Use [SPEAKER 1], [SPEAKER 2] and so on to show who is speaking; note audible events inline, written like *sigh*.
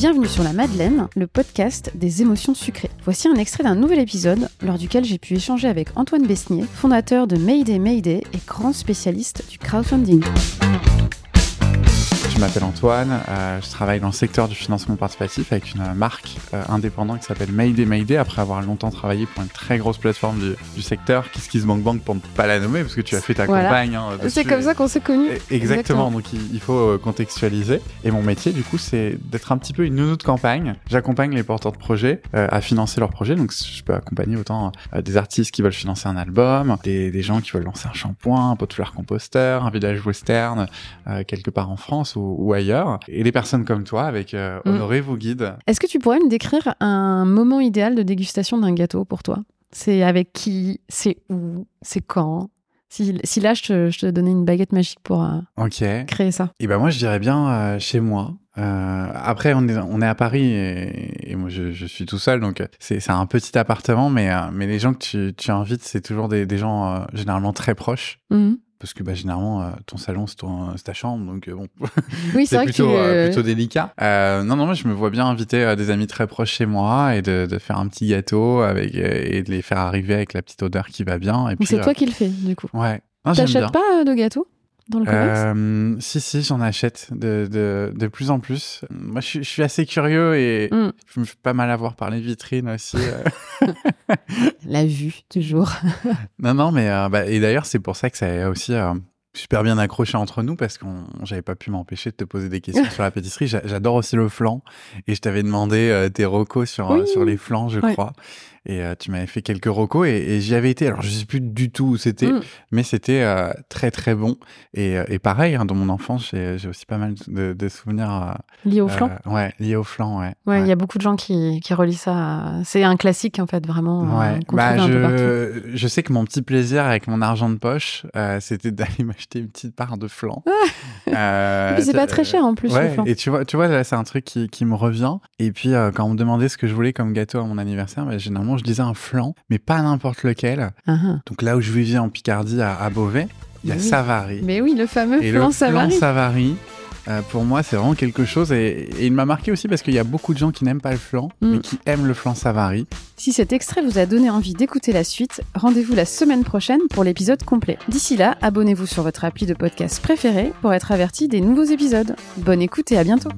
[SPEAKER 1] Bienvenue sur la Madeleine, le podcast des émotions sucrées. Voici un extrait d'un nouvel épisode lors duquel j'ai pu échanger avec Antoine Besnier, fondateur de Mayday Mayday et grand spécialiste du crowdfunding.
[SPEAKER 2] Je m'appelle Antoine, euh, je travaille dans le secteur du financement participatif avec une marque euh, indépendante qui s'appelle Mayday Mayday après avoir longtemps travaillé pour une très grosse plateforme du, du secteur, KissKissBankBank Bank pour ne pas la nommer parce que tu as fait ta
[SPEAKER 1] Voilà.
[SPEAKER 2] campagne. hein,
[SPEAKER 1] C'est comme ça qu'on s'est connus.
[SPEAKER 2] Exactement, donc il, il faut euh, contextualiser. Et mon métier, du coup, c'est d'être un petit peu une nounou de campagne. J'accompagne les porteurs de projets euh, à financer leurs projets. Donc, je peux accompagner autant euh, des artistes qui veulent financer un album, des, des gens qui veulent lancer un shampoing, un pot de fleurs composteur, un village western, euh, quelque part en France ou, ou ailleurs. Et des personnes comme toi, avec euh,
[SPEAKER 1] Mm.
[SPEAKER 2] Honoré vous guide.
[SPEAKER 1] Est-ce que tu pourrais me décrire un moment idéal de dégustation d'un gâteau pour toi? C'est avec qui? C'est où? C'est quand? Si, si là, je te, je te donnais une baguette magique pour euh.
[SPEAKER 2] Et
[SPEAKER 1] créer ça.
[SPEAKER 2] ben moi, je dirais bien euh, chez moi. Euh, après, on est, on est à Paris et, et moi, je, je suis tout seul, donc c'est un petit appartement, mais, mais les gens que tu, tu invites, c'est toujours des, des gens généralement très proches.
[SPEAKER 1] Mhm.
[SPEAKER 2] Parce que bah, généralement, euh, ton salon, c'est ta chambre, donc euh, bon, *laughs*
[SPEAKER 1] Oui, c'est vrai que
[SPEAKER 2] plutôt, euh, plutôt délicat. Euh, non, non, moi, je me vois bien inviter des amis très proches chez moi et de, de faire un petit gâteau avec, et de les faire arriver avec la petite odeur qui va bien. Et puis,
[SPEAKER 1] c'est toi qui le fais, du coup.
[SPEAKER 2] Ouais.
[SPEAKER 1] T'achètes pas de gâteaux dans le commerce?
[SPEAKER 2] Euh, si, si, j'en achète de, de, de plus en plus. Moi, je, suis- je suis assez curieux et
[SPEAKER 1] Mm.
[SPEAKER 2] je me fais pas mal avoir par les vitrines aussi. euh. *laughs* *laughs*
[SPEAKER 1] La vue, toujours. *laughs*
[SPEAKER 2] non, non, mais euh, bah, et d'ailleurs, c'est pour ça que ça a aussi euh, super bien accroché entre nous parce qu'on j'avais pas pu m'empêcher de te poser des questions sur la pâtisserie. J'a- J'adore aussi le flan et je t'avais demandé euh, tes recos sur,
[SPEAKER 1] Oui.
[SPEAKER 2] sur les flans, je
[SPEAKER 1] Ouais.
[SPEAKER 2] crois. Et euh, tu m'avais fait quelques recos et, et j'y avais été. Alors, je sais plus du tout où c'était,
[SPEAKER 1] Mm.
[SPEAKER 2] mais c'était euh, très très bon. Et, euh, et pareil, hein, dans mon enfance, j'ai aussi pas mal de, de souvenirs. euh,
[SPEAKER 1] Lié au flan.
[SPEAKER 2] euh, ouais, liés au flan, ouais.
[SPEAKER 1] Ouais, il y a beaucoup de gens qui, qui relient ça. à- C'est un classique, en fait, vraiment.
[SPEAKER 2] Ouais, bah,
[SPEAKER 1] trouve un peu partout.
[SPEAKER 2] je, je sais que mon petit plaisir avec mon argent de poche, c'était d'aller *laughs* m'acheter une petite part de flan. Euh, *laughs*
[SPEAKER 1] Et c'est pas très cher, en plus, le
[SPEAKER 2] Ouais,
[SPEAKER 1] flan.
[SPEAKER 2] et tu vois, tu vois là, c'est un truc qui, qui me revient. Et puis, quand on me demandait ce que je voulais comme gâteau à mon anniversaire, bah, généralement, je disais un flan, mais pas n'importe lequel.
[SPEAKER 1] Ah, ah.
[SPEAKER 2] Donc là où je vivais en Picardie, à, à Beauvais, il y a
[SPEAKER 1] Oui.
[SPEAKER 2] Savary.
[SPEAKER 1] Mais oui, le fameux
[SPEAKER 2] Et
[SPEAKER 1] flan
[SPEAKER 2] le
[SPEAKER 1] Savary.
[SPEAKER 2] flan Savary, euh, pour moi, c'est vraiment quelque chose. Et, et il m'a marqué aussi parce qu'il y a beaucoup de gens qui n'aiment pas le flan,
[SPEAKER 1] Mm.
[SPEAKER 2] mais qui aiment le flan Savary.
[SPEAKER 1] Si cet extrait vous a donné envie d'écouter la suite, rendez-vous la semaine prochaine pour l'épisode complet. D'ici là, abonnez-vous sur votre appli de podcast préféré pour être averti des nouveaux épisodes. Bonne écoute et à bientôt.